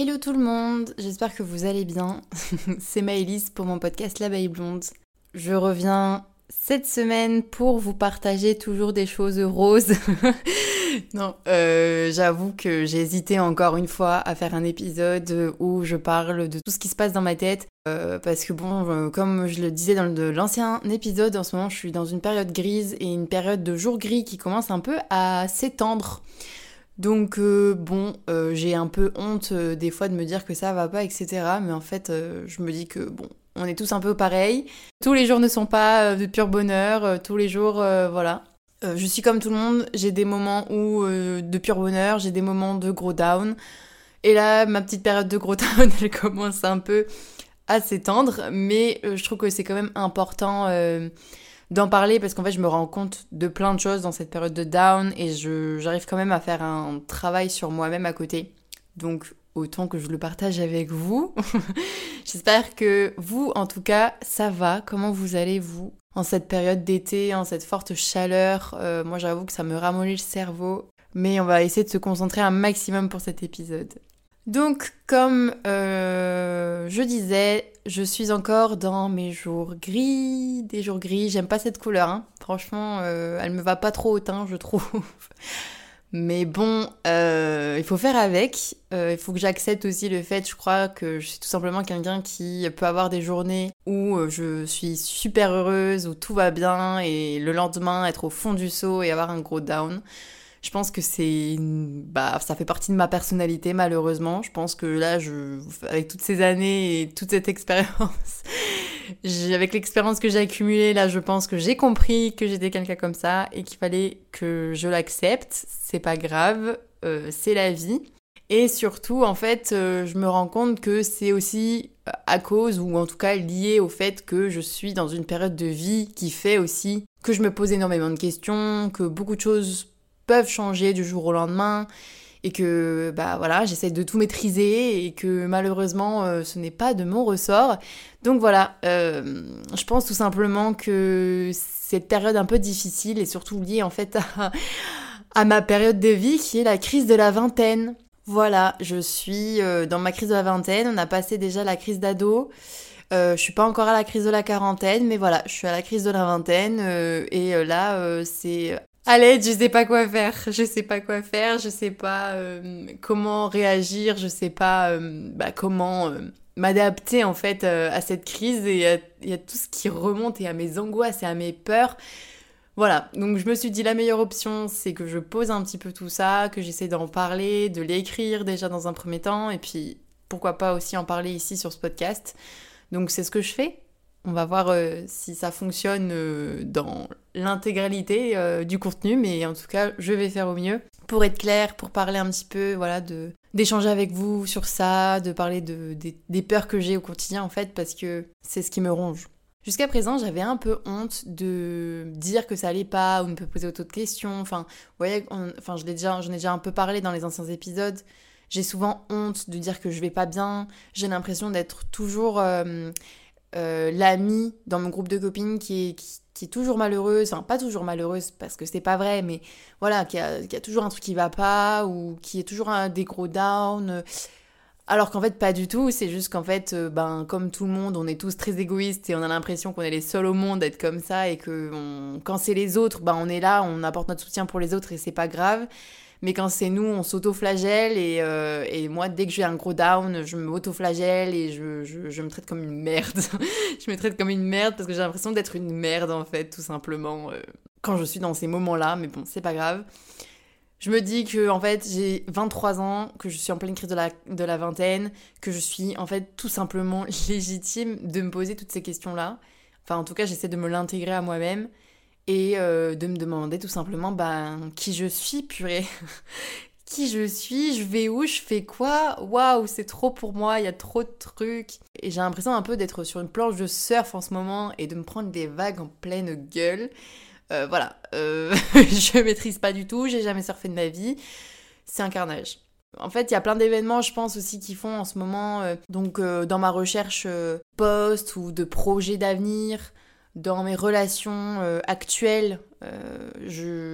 Hello tout le monde, j'espère que vous allez bien. C'est Maëlys pour mon podcast L'abeille blonde. Je reviens cette semaine pour vous partager toujours des choses roses. non, euh, j'avoue que j'ai hésité encore une fois à faire un épisode où je parle de tout ce qui se passe dans ma tête. Euh, parce que bon, euh, comme je le disais dans l'ancien épisode, en ce moment je suis dans une période grise et une période de jour gris qui commence un peu à s'étendre. Donc bon, j'ai un peu honte des fois de me dire que ça va pas, etc. Mais en fait, je me dis que bon, on est tous un peu pareils. Tous les jours ne sont pas de pur bonheur, tous les jours, voilà. je suis comme tout le monde, j'ai des moments où de pur bonheur, j'ai des moments de gros down. Et là, ma petite période de gros down, elle commence un peu à s'étendre, mais je trouve que c'est quand même important d'en parler parce qu'en fait je me rends compte de plein de choses dans cette période de down et j'arrive quand même à faire un travail sur moi-même à côté. Donc autant que je le partage avec vous. J'espère que vous en tout cas ça va. Comment vous allez vous en cette période d'été, en cette forte chaleur? Euh, Moi j'avoue que ça me ramollit le cerveau. Mais on va essayer de se concentrer un maximum pour cet épisode. Donc, comme euh, je disais, je suis encore dans mes jours gris, des jours gris. J'aime pas cette couleur, hein. franchement, euh, elle me va pas trop au teint, je trouve. Mais bon, euh, il faut faire avec. il faut que j'accepte aussi le fait, je crois, que je suis tout simplement quelqu'un qui peut avoir des journées où je suis super heureuse, où tout va bien, et le lendemain être au fond du seau et avoir un gros down. Je pense que c'est, bah, ça fait partie de ma personnalité malheureusement. Je pense que là, je, avec toutes ces années et toute cette expérience, avec l'expérience que j'ai accumulée, là, je pense que j'ai compris que j'étais quelqu'un comme ça et qu'il fallait que je l'accepte. C'est pas grave, euh, c'est la vie. Et surtout, en fait, euh, je me rends compte que c'est aussi euh, à cause, ou en tout cas lié au fait que je suis dans une période de vie qui fait aussi que je me pose énormément de questions, que beaucoup de choses peuvent changer du jour au lendemain et que bah voilà j'essaie de tout maîtriser et que malheureusement euh, ce n'est pas de mon ressort. Donc voilà euh, je pense tout simplement que cette période un peu difficile est surtout liée en fait à, ma période de vie qui est la crise de la vingtaine. Voilà je suis euh, dans ma crise de la vingtaine. On a passé déjà la crise d'ado. Je suis pas encore à la crise de la quarantaine, mais voilà, je suis à la crise de la vingtaine et là, c'est Allez, je sais pas quoi faire, je sais pas quoi faire, je sais pas euh, comment réagir, je sais pas euh, bah, comment euh, m'adapter en fait à cette crise et à, tout ce qui remonte et à mes angoisses et à mes peurs. Voilà, donc je me suis dit la meilleure option c'est que je pose un petit peu tout ça, que j'essaie d'en parler, de l'écrire déjà dans un premier temps et puis pourquoi pas aussi en parler ici sur ce podcast. Donc c'est ce que je fais. On va voir si ça fonctionne dans l'intégralité euh, du contenu, mais en tout cas, je vais faire au mieux pour être clair, pour parler un petit peu, voilà, de d'échanger avec vous sur ça, de parler de, des, peurs que j'ai au quotidien en fait, parce que c'est ce qui me ronge. Jusqu'à présent, j'avais un peu honte de dire que ça allait pas ou de me poser autant de questions. Enfin, vous voyez, enfin, je déjà, j'en ai déjà un peu parlé dans les anciens épisodes. J'ai souvent honte de dire que je vais pas bien. J'ai l'impression d'être toujours euh, l'amie dans mon groupe de copines qui est, qui, est toujours malheureuse, enfin pas toujours malheureuse parce que c'est pas vrai, mais voilà, qui a, qui a, toujours un truc qui va pas ou qui est toujours un des gros down. Alors qu'en fait pas du tout, c'est juste qu'en fait, euh, ben comme tout le monde, on est tous très égoïstes et on a l'impression qu'on est les seuls au monde d'être comme ça et que quand c'est les autres, ben on est là, on apporte notre soutien pour les autres et c'est pas grave. Mais quand c'est nous, on s'auto-flagelle et, euh, et, moi, dès que j'ai un gros down, je m'auto-flagelle et je, je, je, me traite comme une merde. je me traite comme une merde parce que j'ai l'impression d'être une merde en fait, tout simplement, euh, quand je suis dans ces moments-là. Mais bon, c'est pas grave. Je me dis que en fait j'ai 23 ans, que je suis en pleine crise de la, de la vingtaine, que je suis en fait tout simplement légitime de me poser toutes ces questions-là. Enfin en tout cas j'essaie de me l'intégrer à moi-même et euh, de me demander tout simplement ben, qui je suis, purée. qui je suis, je vais où, je fais quoi, waouh, c'est trop pour moi, il y a trop de trucs. Et j'ai l'impression un peu d'être sur une planche de surf en ce moment et de me prendre des vagues en pleine gueule. Euh, voilà, euh, je maîtrise pas du tout, j'ai jamais surfé de ma vie, c'est un carnage. En fait, il y a plein d'événements, je pense aussi, qui font en ce moment, donc dans ma recherche post ou de projets d'avenir, dans mes relations euh, actuelles, euh,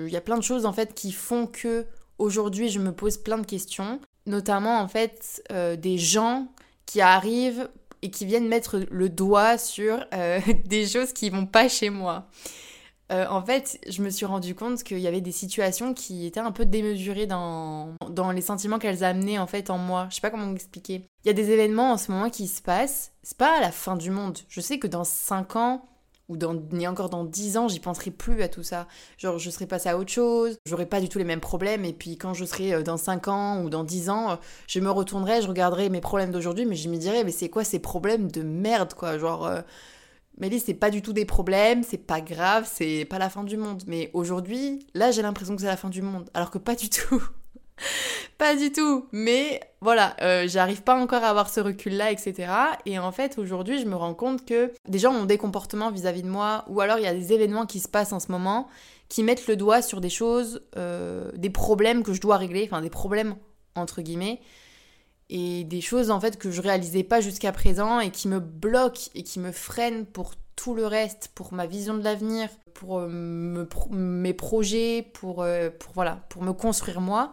il y a plein de choses en fait qui font que aujourd'hui je me pose plein de questions, notamment en fait euh, des gens qui arrivent et qui viennent mettre le doigt sur euh, des choses qui vont pas chez moi. Euh, en fait, je me suis rendu compte qu'il y avait des situations qui étaient un peu démesurées dans, dans les sentiments qu'elles amenaient en fait en moi. Je sais pas comment expliquer. Il y a des événements en ce moment qui se passent. C'est pas la fin du monde. Je sais que dans 5 ans, ou dans, ni encore dans 10 ans, j'y penserai plus à tout ça. Genre, je serai passée à autre chose, j'aurai pas du tout les mêmes problèmes, et puis quand je serai euh, dans 5 ans ou dans 10 ans, euh, je me retournerai, je regarderai mes problèmes d'aujourd'hui, mais je me dirai, mais c'est quoi ces problèmes de merde, quoi? Genre, Mélie, c'est pas du tout des problèmes, c'est pas grave, c'est pas la fin du monde. Mais aujourd'hui, là, j'ai l'impression que c'est la fin du monde, alors que pas du tout. pas du tout. Mais voilà, euh, j'arrive pas encore à avoir ce recul-là, etc. Et en fait, aujourd'hui, je me rends compte que des gens ont des comportements vis-à-vis de moi, ou alors il y a des événements qui se passent en ce moment qui mettent le doigt sur des choses, euh, des problèmes que je dois régler, enfin des problèmes entre guillemets, et des choses en fait que je réalisais pas jusqu'à présent et qui me bloquent et qui me freinent pour tout le reste, pour ma vision de l'avenir, pour euh, mes projets, pour, euh, pour, voilà, pour me construire moi.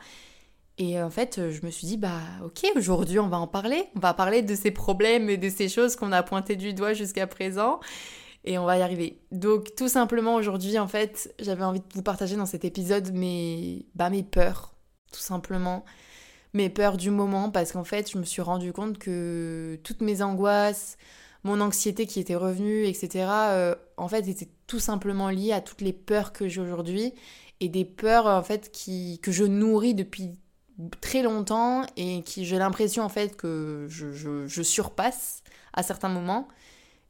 Et en fait, je me suis dit, bah ok, aujourd'hui on va en parler. On va parler de ces problèmes et de ces choses qu'on a pointées du doigt jusqu'à présent. Et on va y arriver. Donc tout simplement aujourd'hui, en fait, j'avais envie de vous partager dans cet épisode mes, bah, mes peurs, tout simplement mes peurs du moment parce qu'en fait, je me suis rendu compte que toutes mes angoisses, mon anxiété qui était revenue, etc., euh, en fait, étaient tout simplement liées à toutes les peurs que j'ai aujourd'hui et des peurs, en fait, qui, que je nourris depuis très longtemps et qui j'ai l'impression, en fait, que je, je surpasse à certains moments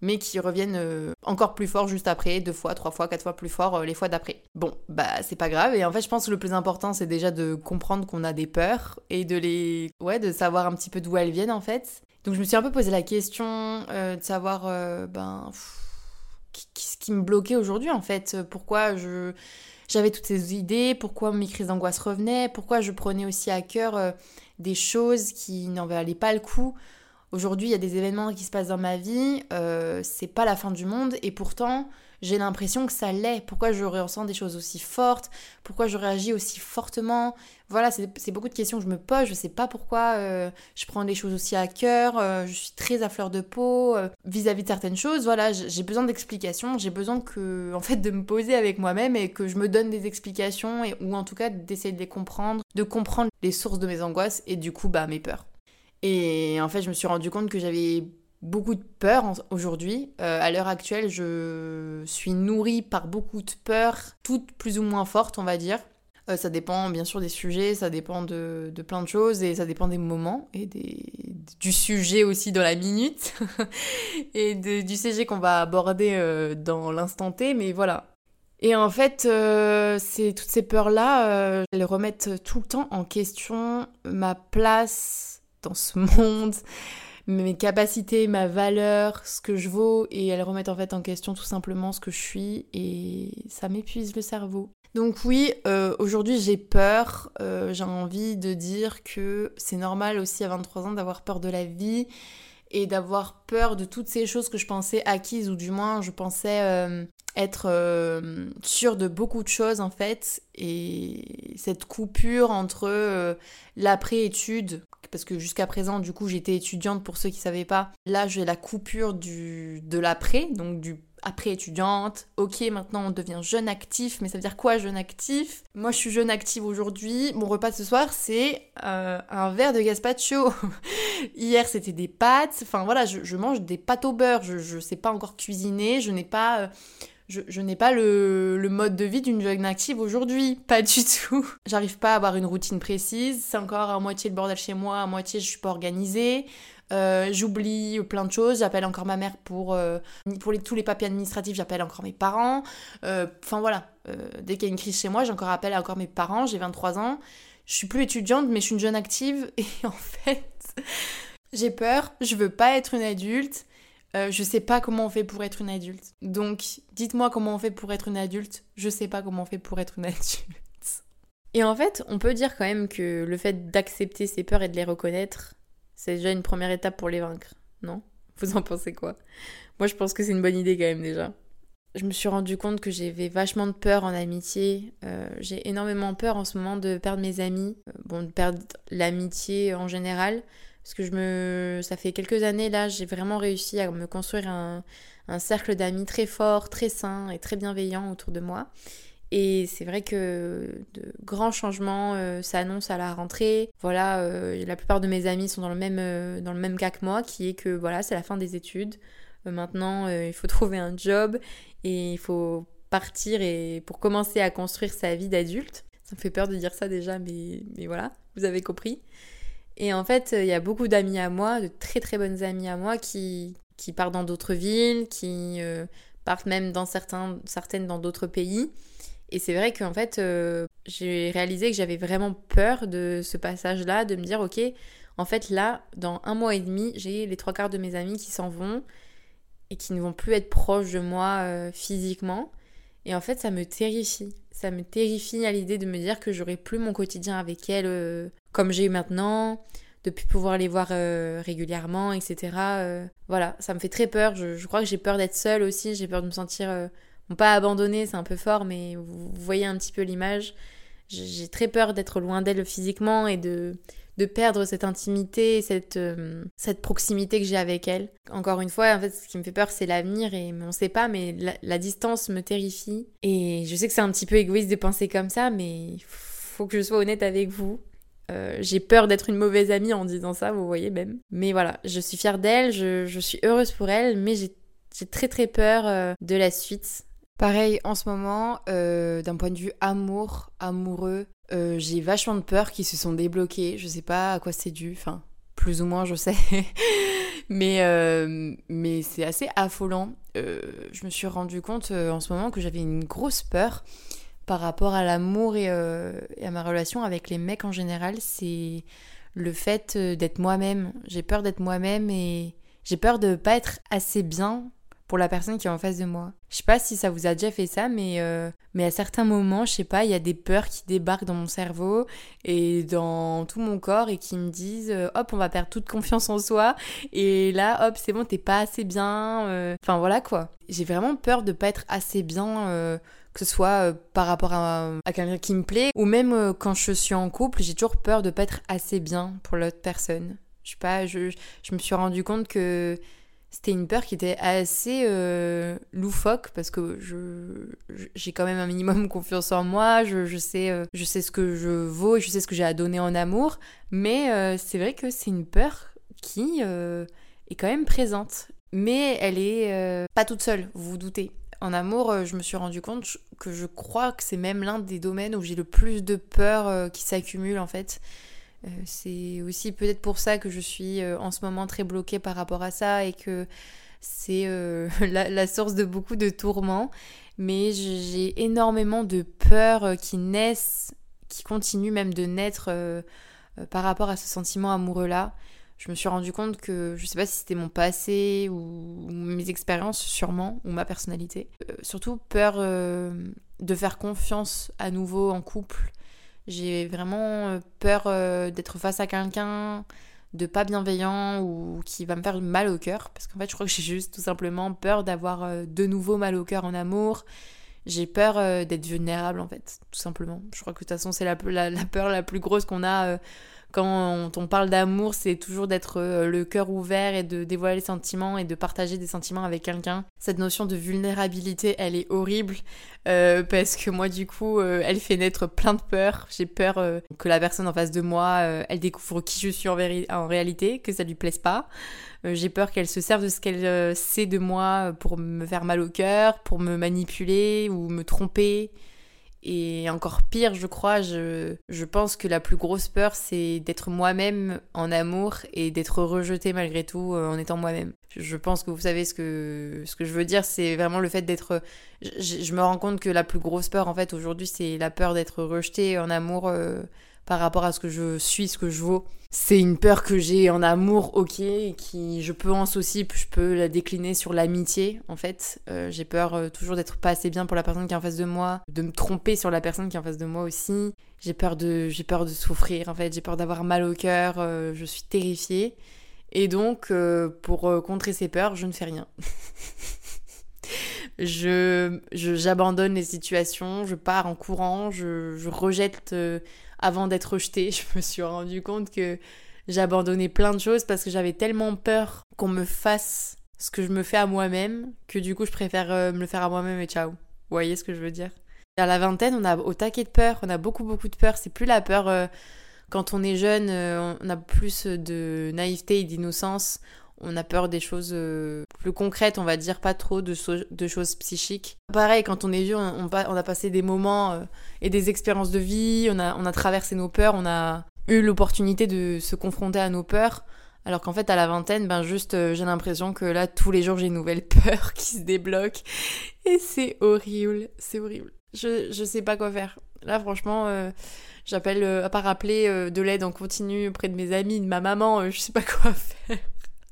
mais qui reviennent euh, encore plus fort juste après, deux fois, trois fois, quatre fois plus fort euh, les fois d'après. Bon, bah c'est pas grave, et en fait je pense que le plus important c'est déjà de comprendre qu'on a des peurs et de les... ouais, de savoir un petit peu d'où elles viennent en fait. Donc je me suis un peu posé la question euh, de savoir, ben, qu'est-ce qui me bloquait aujourd'hui en fait, pourquoi je... J'avais toutes ces idées, pourquoi mes crises d'angoisse revenaient, pourquoi je prenais aussi à cœur des choses qui n'en valaient pas le coup. Aujourd'hui, il y a des événements qui se passent dans ma vie, euh, c'est pas la fin du monde, et pourtant, j'ai l'impression que ça l'est. Pourquoi je ressens des choses aussi fortes? Pourquoi je réagis aussi fortement? Voilà, c'est beaucoup de questions que je me pose. Je sais pas pourquoi euh, je prends des choses aussi à cœur. Euh, je suis très à fleur de peau vis-à-vis de certaines choses. Voilà, j'ai besoin d'explications. J'ai besoin que, en fait, de me poser avec moi-même et que je me donne des explications et, ou en tout cas d'essayer de les comprendre, de comprendre les sources de mes angoisses et du coup, bah, mes peurs. Et en fait, je me suis rendu compte que j'avais beaucoup de peur aujourd'hui. Euh, à l'heure actuelle, je suis nourrie par beaucoup de peurs, toutes plus ou moins fortes, on va dire. Euh, ça dépend bien sûr des sujets, ça dépend de, plein de choses et ça dépend des moments et du sujet aussi dans la minute et du sujet qu'on va aborder euh, dans l'instant T. Mais voilà. Et en fait, toutes ces peurs-là, elles remettent tout le temps en question ma place dans ce monde, mes capacités, ma valeur, ce que je vaux, et elles remettent en fait en question tout simplement ce que je suis, et ça m'épuise le cerveau. Donc oui, euh, aujourd'hui j'ai peur, euh, j'ai envie de dire que c'est normal aussi à 23 ans d'avoir peur de la vie et d'avoir peur de toutes ces choses que je pensais acquises, ou du moins je pensais euh, être sûre de beaucoup de choses en fait, et cette coupure entre l'après-étude parce que jusqu'à présent, du coup, j'étais étudiante pour ceux qui ne savaient pas. Là, j'ai la coupure du, de l'après, donc du après étudiante. Ok, maintenant on devient jeune actif, mais ça veut dire quoi jeune actif? Moi je suis jeune active aujourd'hui. Mon repas de ce soir c'est euh, un verre de gazpacho. Hier c'était des pâtes. Enfin voilà, je, mange des pâtes au beurre. Je ne sais pas encore cuisiner. Je n'ai pas. Euh, je, n'ai pas le, mode de vie d'une jeune active aujourd'hui, pas du tout. J'arrive pas à avoir une routine précise, c'est encore à moitié le bordel chez moi, à moitié je suis pas organisée. Euh, j'oublie plein de choses, j'appelle encore ma mère pour, euh, tous les papiers administratifs, j'appelle encore mes parents. Euh, enfin voilà, dès qu'il y a une crise chez moi, j'ai encore encore mes parents, j'ai 23 ans. Je suis plus étudiante, mais je suis une jeune active et en fait, j'ai peur, je veux pas être une adulte. Euh, je sais pas comment on fait pour être une adulte. Donc, dites-moi comment on fait pour être une adulte. Je sais pas comment on fait pour être une adulte. Et en fait, on peut dire quand même que le fait d'accepter ses peurs et de les reconnaître, c'est déjà une première étape pour les vaincre, non? Vous en pensez quoi? Moi, je pense que c'est une bonne idée quand même déjà. je me suis rendu compte que j'avais vachement de peur en amitié. Euh, j'ai énormément peur en ce moment de perdre mes amis, euh, bon, de perdre l'amitié en général. Parce que je me... ça fait quelques années là, j'ai vraiment réussi à me construire un, un cercle d'amis très fort, très sain et très bienveillant autour de moi. Et c'est vrai que de grands changements euh, s'annoncent à la rentrée. Voilà, euh, la plupart de mes amis sont dans le même, euh, dans le même cas que moi, qui est que voilà, c'est la fin des études. maintenant, il faut trouver un job et il faut partir et pour commencer à construire sa vie d'adulte. Ça me fait peur de dire ça déjà, mais, mais voilà, vous avez compris. Et en fait, il y a beaucoup d'amis à moi, de très très bonnes amies à moi qui, qui partent dans d'autres villes, qui partent même dans certains, certaines dans d'autres pays. Et c'est vrai qu'en fait, euh, j'ai réalisé que j'avais vraiment peur de ce passage-là, de me dire, ok, en fait là, dans un mois et demi, j'ai les trois quarts de mes amis qui s'en vont et qui ne vont plus être proches de moi euh, physiquement. Et en fait, ça me terrifie. Ça me terrifie à l'idée de me dire que j'aurai plus mon quotidien avec elles euh, comme j'ai eu maintenant, de pouvoir les voir régulièrement, etc. voilà, ça me fait très peur. Je, je crois que j'ai peur d'être seule aussi. J'ai peur de me sentir pas abandonné, c'est un peu fort, mais vous, voyez un petit peu l'image. J'ai très peur d'être loin d'elle physiquement et de, de perdre cette intimité, cette, euh, cette proximité que j'ai avec elle. Encore une fois, en fait, ce qui me fait peur, c'est l'avenir et on sait pas, mais la, distance me terrifie. Et je sais que c'est un petit peu égoïste de penser comme ça, mais faut que je sois honnête avec vous. Euh, j'ai peur d'être une mauvaise amie en disant ça, vous voyez même. Mais voilà, je suis fière d'elle, je, je, suis heureuse pour elle, mais j'ai très très peur euh, de la suite. Pareil, en ce moment, d'un point de vue amour, amoureux, euh, j'ai vachement de peur qui se sont débloqués. Je sais pas à quoi c'est dû, enfin, plus ou moins, je sais. mais euh, mais c'est assez affolant. je me suis rendu compte en ce moment que j'avais une grosse peur par rapport à l'amour et, et, à ma relation avec les mecs en général. C'est le fait d'être moi-même. J'ai peur d'être moi-même et j'ai peur de pas être assez bien pour la personne qui est en face de moi. Je sais pas si ça vous a déjà fait ça, mais, euh, mais à certains moments, je sais pas, il y a des peurs qui débarquent dans mon cerveau et dans tout mon corps et qui me disent euh, hop, on va perdre toute confiance en soi et là, hop, c'est bon, t'es pas assez bien. Euh. Enfin voilà quoi. J'ai vraiment peur de pas être assez bien que ce soit par rapport à, à quelqu'un qui me plaît, ou même quand je suis en couple, j'ai toujours peur de pas être assez bien pour l'autre personne. Je sais pas, je, je me suis rendu compte que c'était une peur qui était assez euh, loufoque parce que je j'ai quand même un minimum confiance en moi, je, je sais euh, je sais ce que je vaux et je sais ce que j'ai à donner en amour, mais euh, c'est vrai que c'est une peur qui est quand même présente, mais elle est pas toute seule, vous vous doutez. En amour, je me suis rendu compte que je crois que c'est même l'un des domaines où j'ai le plus de peur qui s'accumule en fait. Euh, c'est aussi peut-être pour ça que je suis euh, en ce moment très bloquée par rapport à ça et que c'est euh, la, source de beaucoup de tourments. Mais j'ai énormément de peurs qui naissent, qui continuent même de naître par rapport à ce sentiment amoureux-là. Je me suis rendu compte que je sais pas si c'était mon passé ou, mes expériences sûrement ou ma personnalité. surtout peur de faire confiance à nouveau en couple j'ai vraiment euh, peur euh, d'être face à quelqu'un de pas bienveillant ou qui va me faire mal au cœur. Parce qu'en fait, je crois que j'ai juste tout simplement peur d'avoir euh, de nouveau mal au cœur en amour. J'ai peur d'être vulnérable en fait, tout simplement. Je crois que de toute façon, c'est la, peur la plus grosse qu'on a quand on, parle d'amour, c'est toujours d'être euh, le cœur ouvert et de dévoiler les sentiments et de partager des sentiments avec quelqu'un. Cette notion de vulnérabilité, elle est horrible euh, parce que moi, du coup, euh, elle fait naître plein de peurs. J'ai peur que la personne en face de moi, elle découvre qui je suis en, en réalité, que ça lui plaise pas. J'ai peur qu'elle se serve de ce qu'elle sait de moi pour me faire mal au cœur, pour me manipuler ou me tromper. Et encore pire, je crois, je, je pense que la plus grosse peur, c'est d'être moi-même en amour et d'être rejeté malgré tout euh, en étant moi-même. Je pense que vous savez ce que, ce que je veux dire, c'est vraiment le fait d'être... Je, me rends compte que la plus grosse peur, en fait, aujourd'hui, c'est la peur d'être rejeté en amour. Euh, par rapport à ce que je suis, ce que je vaux. C'est une peur que j'ai en amour, ok, qui, je pense aussi, je peux la décliner sur l'amitié, en fait. Euh, j'ai peur euh, toujours d'être pas assez bien pour la personne qui est en face de moi, de me tromper sur la personne qui est en face de moi aussi. J'ai peur de, j'ai peur de souffrir, en fait. J'ai peur d'avoir mal au cœur. Euh, je suis terrifiée. Et donc, pour contrer ces peurs, je ne fais rien. je j'abandonne les situations, je pars en courant, je, je rejette avant d'être rejetée. Je me suis rendu compte que j'abandonnais plein de choses parce que j'avais tellement peur qu'on me fasse ce que je me fais à moi-même que du coup je préfère euh, me le faire à moi-même et ciao. Vous voyez ce que je veux dire? À la vingtaine, on a au taquet de peur, on a beaucoup beaucoup de peur. C'est plus la peur euh, quand on est jeune, on a plus de naïveté et d'innocence on a peur des choses euh, plus concrètes, on va dire, pas trop de, choses psychiques. Pareil, quand on est vieux, on, a passé des moments euh, et des expériences de vie, on a, traversé nos peurs, on a eu l'opportunité de se confronter à nos peurs. Alors qu'en fait, à la vingtaine, ben juste, euh, j'ai l'impression que là, tous les jours, j'ai une nouvelle peur qui se débloque. Et c'est horrible, c'est horrible. Je, sais pas quoi faire. Là, franchement, j'appelle, à part appeler de l'aide en continu auprès de mes amis, de ma maman, je sais pas quoi faire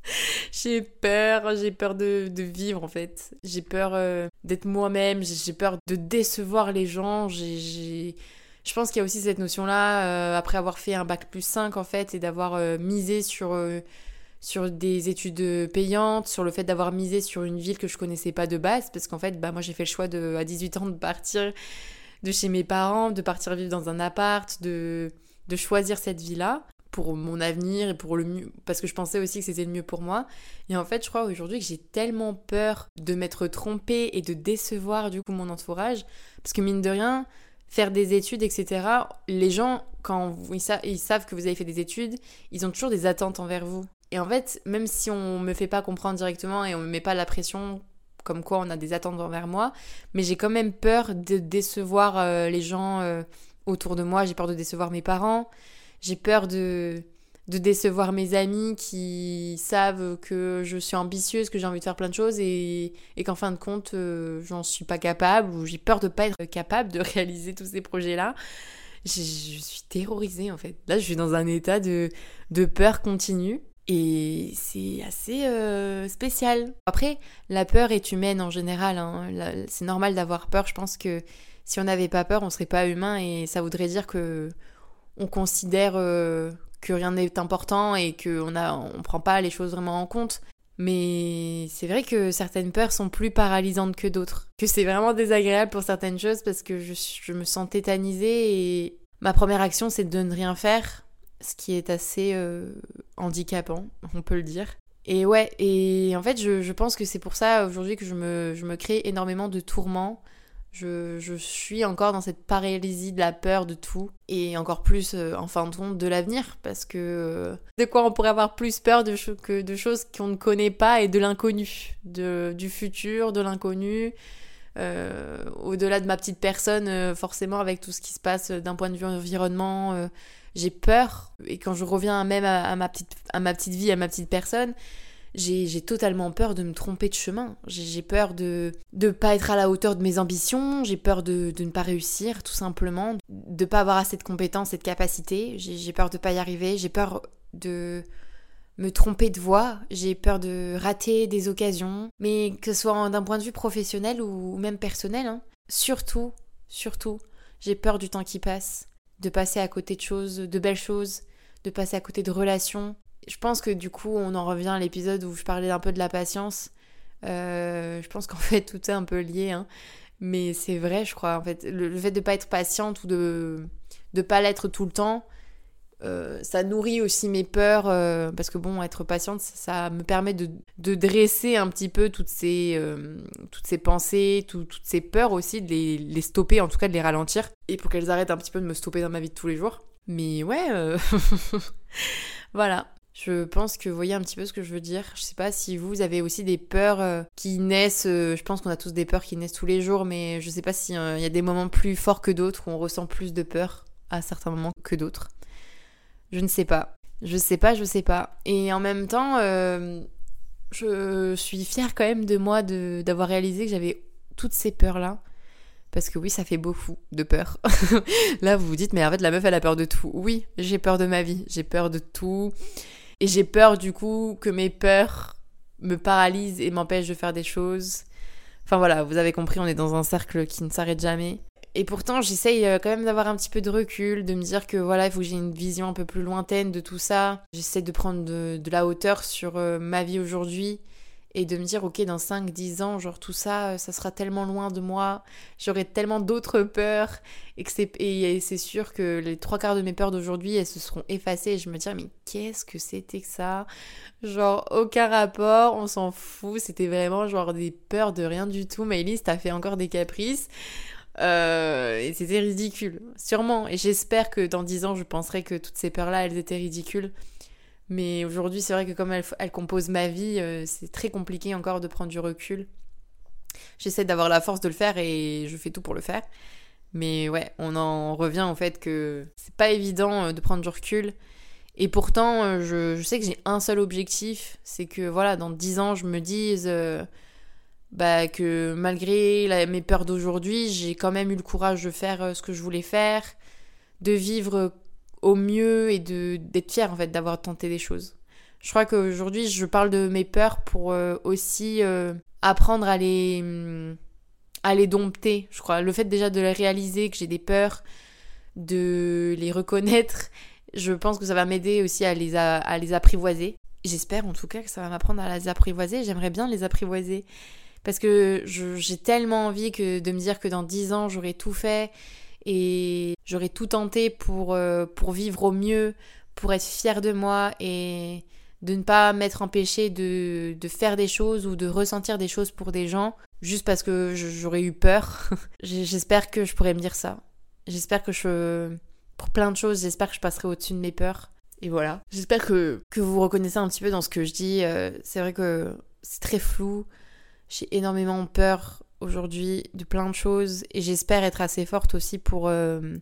j'ai peur, j'ai peur de, vivre en fait. J'ai peur euh, d'être moi-même, j'ai peur de décevoir les gens. J'ai, Je pense qu'il y a aussi cette notion-là, euh, après avoir fait un bac plus 5 en fait, et d'avoir euh, misé sur, sur des études payantes, sur le fait d'avoir misé sur une ville que je connaissais pas de base, parce qu'en fait, bah, moi j'ai fait le choix de, à 18 ans de partir de chez mes parents, de partir vivre dans un appart, de, de choisir cette vie-là pour mon avenir et pour le mieux parce que je pensais aussi que c'était le mieux pour moi. Et en fait je crois aujourd'hui que j'ai tellement peur de m'être trompée et de décevoir du coup mon entourage parce que mine de rien faire des études etc les gens quand ils, ils savent que vous avez fait des études ils ont toujours des attentes envers vous. Et en fait même si on me fait pas comprendre directement et on me met pas la pression comme quoi on a des attentes envers moi mais j'ai quand même peur de décevoir euh, les gens euh, autour de moi. J'ai peur de décevoir mes parents j'ai peur de, de décevoir mes amis qui savent que je suis ambitieuse, que j'ai envie de faire plein de choses et, et qu'en fin de compte, euh, j'en suis pas capable ou j'ai peur de pas être capable de réaliser tous ces projets-là. Je, suis terrorisée en fait. Là, je suis dans un état de, de peur continue. Et c'est assez euh, spécial. Après, la peur est humaine en général. Hein. C'est normal d'avoir peur. Je pense que si on n'avait pas peur, on serait pas humain et ça voudrait dire que on considère euh, que rien n'est important et qu'on ne on prend pas les choses vraiment en compte. Mais c'est vrai que certaines peurs sont plus paralysantes que d'autres. Que c'est vraiment désagréable pour certaines choses parce que je, me sens tétanisée et ma première action c'est de ne rien faire, ce qui est assez euh, handicapant, on peut le dire. Et ouais, et en fait je, pense que c'est pour ça aujourd'hui que je me, je me crée énormément de tourments je, suis encore dans cette paralysie de la peur de tout et encore plus euh, en fin de compte de l'avenir parce que euh, de quoi on pourrait avoir plus peur de que de choses qu'on ne connaît pas et de l'inconnu, du futur, de l'inconnu. Euh, au-delà de ma petite personne, forcément avec tout ce qui se passe d'un point de vue environnement, j'ai peur et quand je reviens même à, ma petite, à ma petite vie, à ma petite personne, j'ai totalement peur de me tromper de chemin. J'ai peur de ne pas être à la hauteur de mes ambitions, j'ai peur de, de, ne pas réussir, tout simplement, de ne pas avoir assez de compétences et de capacités, j'ai peur de ne pas y arriver, j'ai peur de me tromper de voie, j'ai peur de rater des occasions, mais que ce soit d'un point de vue professionnel ou même personnel, hein. surtout, surtout, j'ai peur du temps qui passe, de passer à côté de choses, de belles choses, de passer à côté de relations, je pense que du coup, on en revient à l'épisode où je parlais un peu de la patience. Euh, je pense qu'en fait, tout est un peu lié. Hein. Mais c'est vrai, je crois. En fait, le, fait de ne pas être patiente ou de ne pas l'être tout le temps, euh, ça nourrit aussi mes peurs. Euh, parce que bon, être patiente, ça, me permet de, dresser un petit peu toutes ces, toutes ces pensées, toutes ces peurs aussi, de les, les, stopper, en tout cas de les ralentir. Et pour qu'elles arrêtent un petit peu de me stopper dans ma vie de tous les jours. Mais ouais, voilà. Je pense que vous voyez un petit peu ce que je veux dire. Je sais pas si vous avez aussi des peurs euh, qui naissent. Euh, je pense qu'on a tous des peurs qui naissent tous les jours, mais je sais pas s'il euh, y a des moments plus forts que d'autres où on ressent plus de peur à certains moments que d'autres. Je ne sais pas. Je sais pas, je sais pas. Et en même temps, je suis fière quand même de moi d'avoir réalisé que j'avais toutes ces peurs-là. Parce que oui, ça fait beaucoup de peur. Là, vous vous dites, mais en fait, la meuf, elle a peur de tout. Oui, j'ai peur de ma vie, j'ai peur de tout. Et j'ai peur du coup que mes peurs me paralysent et m'empêchent de faire des choses. Enfin voilà, vous avez compris, on est dans un cercle qui ne s'arrête jamais. Et pourtant, j'essaye euh, quand même d'avoir un petit peu de recul, de me dire que voilà, il faut que j'ai une vision un peu plus lointaine de tout ça. J'essaie de prendre de, la hauteur sur euh, ma vie aujourd'hui et de me dire ok dans 5 10 ans genre tout ça ça sera tellement loin de moi j'aurai tellement d'autres peurs et c'est et c'est sûr que les trois quarts de mes peurs d'aujourd'hui elles se seront effacées et je me dirais mais qu'est-ce que c'était que ça? Genre aucun rapport on s'en fout c'était vraiment genre des peurs de rien du tout. Maëlys t'as fait encore des caprices euh, et c'était ridicule sûrement. Et j'espère que dans 10 ans je penserai que toutes ces peurs là elles étaient ridicules mais aujourd'hui, c'est vrai que comme elle, compose ma vie, euh, c'est très compliqué encore de prendre du recul. J'essaie d'avoir la force de le faire et je fais tout pour le faire. Mais ouais, on en revient au fait que c'est pas évident euh, de prendre du recul. Et pourtant, euh, je, sais que j'ai un seul objectif, c'est que voilà, dans 10 ans, je me dise bah, que malgré mes peurs d'aujourd'hui, j'ai quand même eu le courage de faire ce que je voulais faire, de vivre au mieux et de d'être fière en fait d'avoir tenté des choses. Je crois qu'aujourd'hui je parle de mes peurs pour euh, aussi euh, apprendre à les mm, à les dompter. Je crois le fait déjà de les réaliser que j'ai des peurs, de les reconnaître, je pense que ça va m'aider aussi à les à, les apprivoiser. J'espère en tout cas que ça va m'apprendre à les apprivoiser. J'aimerais bien les apprivoiser parce que j'ai tellement envie que de me dire que dans 10 ans j'aurai tout fait et j'aurais tout tenté pour, euh, pour vivre au mieux, pour être fière de moi et de ne pas m'être empêchée de, de faire des choses ou de ressentir des choses pour des gens juste parce que j'aurais eu peur. j'espère que je pourrais me dire ça. J'espère que je... Pour plein de choses, j'espère que je passerai au-dessus de mes peurs. Et voilà. J'espère que, que vous reconnaissez un petit peu dans ce que je dis. Euh, c'est vrai que c'est très flou. J'ai énormément peur aujourd'hui de plein de choses et j'espère être assez forte aussi pour, euh,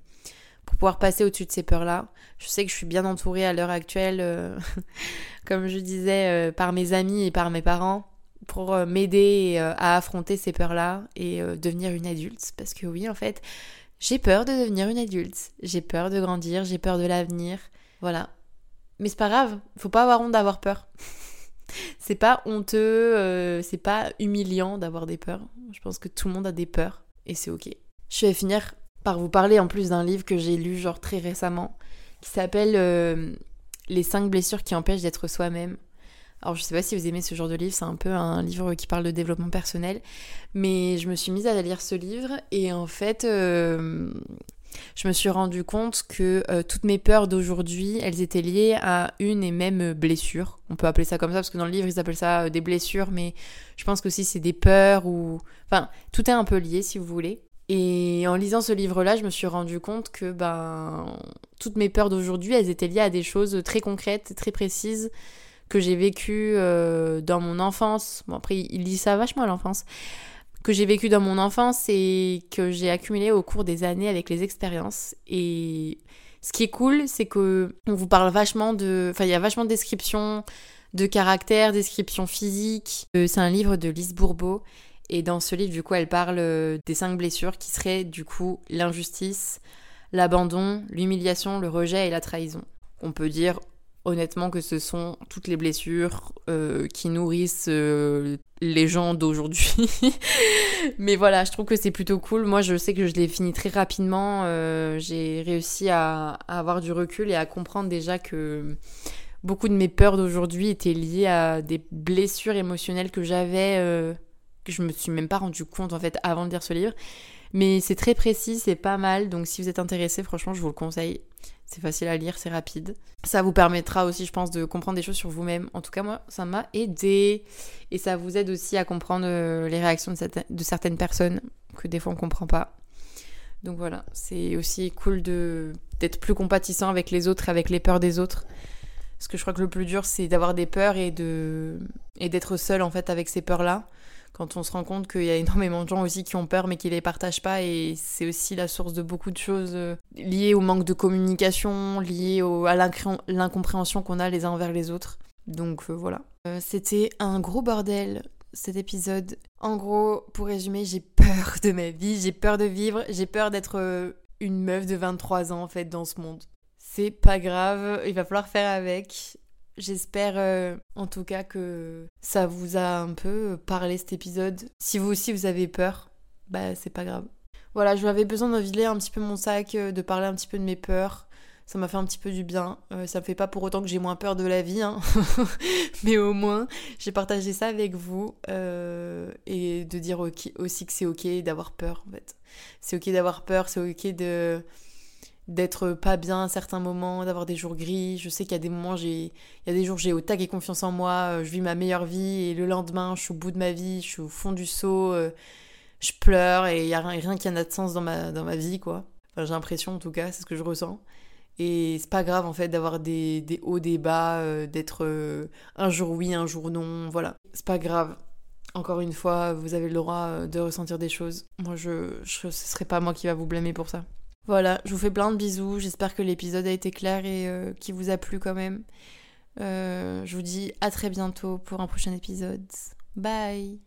pour pouvoir passer au-dessus de ces peurs-là. Je sais que je suis bien entourée à l'heure actuelle, euh, comme je disais, euh, par mes amis et par mes parents pour m'aider à affronter ces peurs-là et devenir une adulte. Parce que oui, en fait, j'ai peur de devenir une adulte. J'ai peur de grandir, j'ai peur de l'avenir. Voilà. Mais c'est pas grave, faut pas avoir honte d'avoir peur. c'est pas honteux, euh, c'est pas humiliant d'avoir des peurs. Je pense que tout le monde a des peurs et c'est ok. Je vais finir par vous parler en plus d'un livre que j'ai lu genre très récemment qui s'appelle euh, Les 5 blessures qui empêchent d'être soi-même. Alors je sais pas si vous aimez ce genre de livre, c'est un peu un livre qui parle de développement personnel, mais je me suis mise à lire ce livre et en fait euh, je me suis rendu compte que euh, toutes mes peurs d'aujourd'hui, elles étaient liées à une et même blessure. On peut appeler ça comme ça parce que dans le livre, ils appellent ça euh, des blessures, mais je pense que aussi c'est des peurs ou... Enfin, tout est un peu lié si vous voulez. Et en lisant ce livre-là, je me suis rendu compte que ben, toutes mes peurs d'aujourd'hui, elles étaient liées à des choses très concrètes, très précises que j'ai vécues euh, dans mon enfance. Bon, après, il lit ça vachement à l'enfance j'ai vécu dans mon enfance et que j'ai accumulé au cours des années avec les expériences. Et ce qui est cool, c'est que on vous parle vachement de, enfin il y a vachement de descriptions de caractère, descriptions physiques. Euh, c'est un livre de Lise Bourbeau et dans ce livre, du coup, elle parle euh, des cinq blessures qui seraient du coup l'injustice, l'abandon, l'humiliation, le rejet et la trahison. On peut dire honnêtement que ce sont toutes les blessures euh, qui nourrissent euh, les gens d'aujourd'hui. Mais voilà, je trouve que c'est plutôt cool. Moi, je sais que je l'ai fini très rapidement. Euh, j'ai réussi à, avoir du recul et à comprendre déjà que beaucoup de mes peurs d'aujourd'hui étaient liées à des blessures émotionnelles que j'avais, que je me suis même pas rendu compte en fait avant de lire ce livre. Mais c'est très précis, c'est pas mal. Donc si vous êtes intéressé, franchement, je vous le conseille. C'est facile à lire, c'est rapide. Ça vous permettra aussi, je pense, de comprendre des choses sur vous-même. En tout cas, moi, ça m'a aidé. Et ça vous aide aussi à comprendre euh, les réactions de, certaines personnes que des fois on comprend pas. Donc voilà, c'est aussi cool d'être plus compatissant avec les autres, avec les peurs des autres. Parce que je crois que le plus dur, c'est d'avoir des peurs et de et d'être seul en fait avec ces peurs-là quand on se rend compte qu'il y a énormément de gens aussi qui ont peur mais qui les partagent pas et c'est aussi la source de beaucoup de choses euh, liées au manque de communication, liées à l'incompréhension qu'on a les uns envers les autres. Donc euh, voilà. Euh, c'était un gros bordel cet épisode. En gros, pour résumer, j'ai peur de ma vie, j'ai peur de vivre, j'ai peur d'être une meuf de 23 ans en fait dans ce monde. C'est pas grave, il va falloir faire avec. J'espère euh, en tout cas que ça vous a un peu parlé cet épisode. Si vous aussi vous avez peur, bah c'est pas grave. Voilà, je avais besoin de vider un petit peu mon sac, euh, de parler un petit peu de mes peurs, Ça m'a fait un petit peu du bien. Euh, ça me fait pas pour autant que j'ai moins peur de la vie, hein. mais au moins j'ai partagé ça avec vous euh, et de dire aussi que c'est ok d'avoir peur en fait. C'est ok d'avoir peur, c'est ok de d'être pas bien à certains moments, d'avoir des jours gris. Je sais qu'il y a des moments, j'ai, il y a des jours j'ai au tac et confiance en moi, je vis ma meilleure vie et le lendemain je suis au bout de ma vie, je suis au fond du seau je pleure et il n'y a rien, qui a de sens dans ma, dans ma vie, quoi. Enfin, j'ai l'impression, en tout cas, c'est ce que je ressens. Et c'est pas grave, en fait, d'avoir des, des, hauts, des bas, euh, d'être euh, un jour oui, un jour non, voilà. C'est pas grave. Encore une fois, vous avez le droit euh, de ressentir des choses. Moi, je, je, ce serait pas moi qui va vous blâmer pour ça. Voilà, je vous fais plein de bisous. J'espère que l'épisode a été clair et qu'il vous a plu quand même. je vous dis à très bientôt pour un prochain épisode. Bye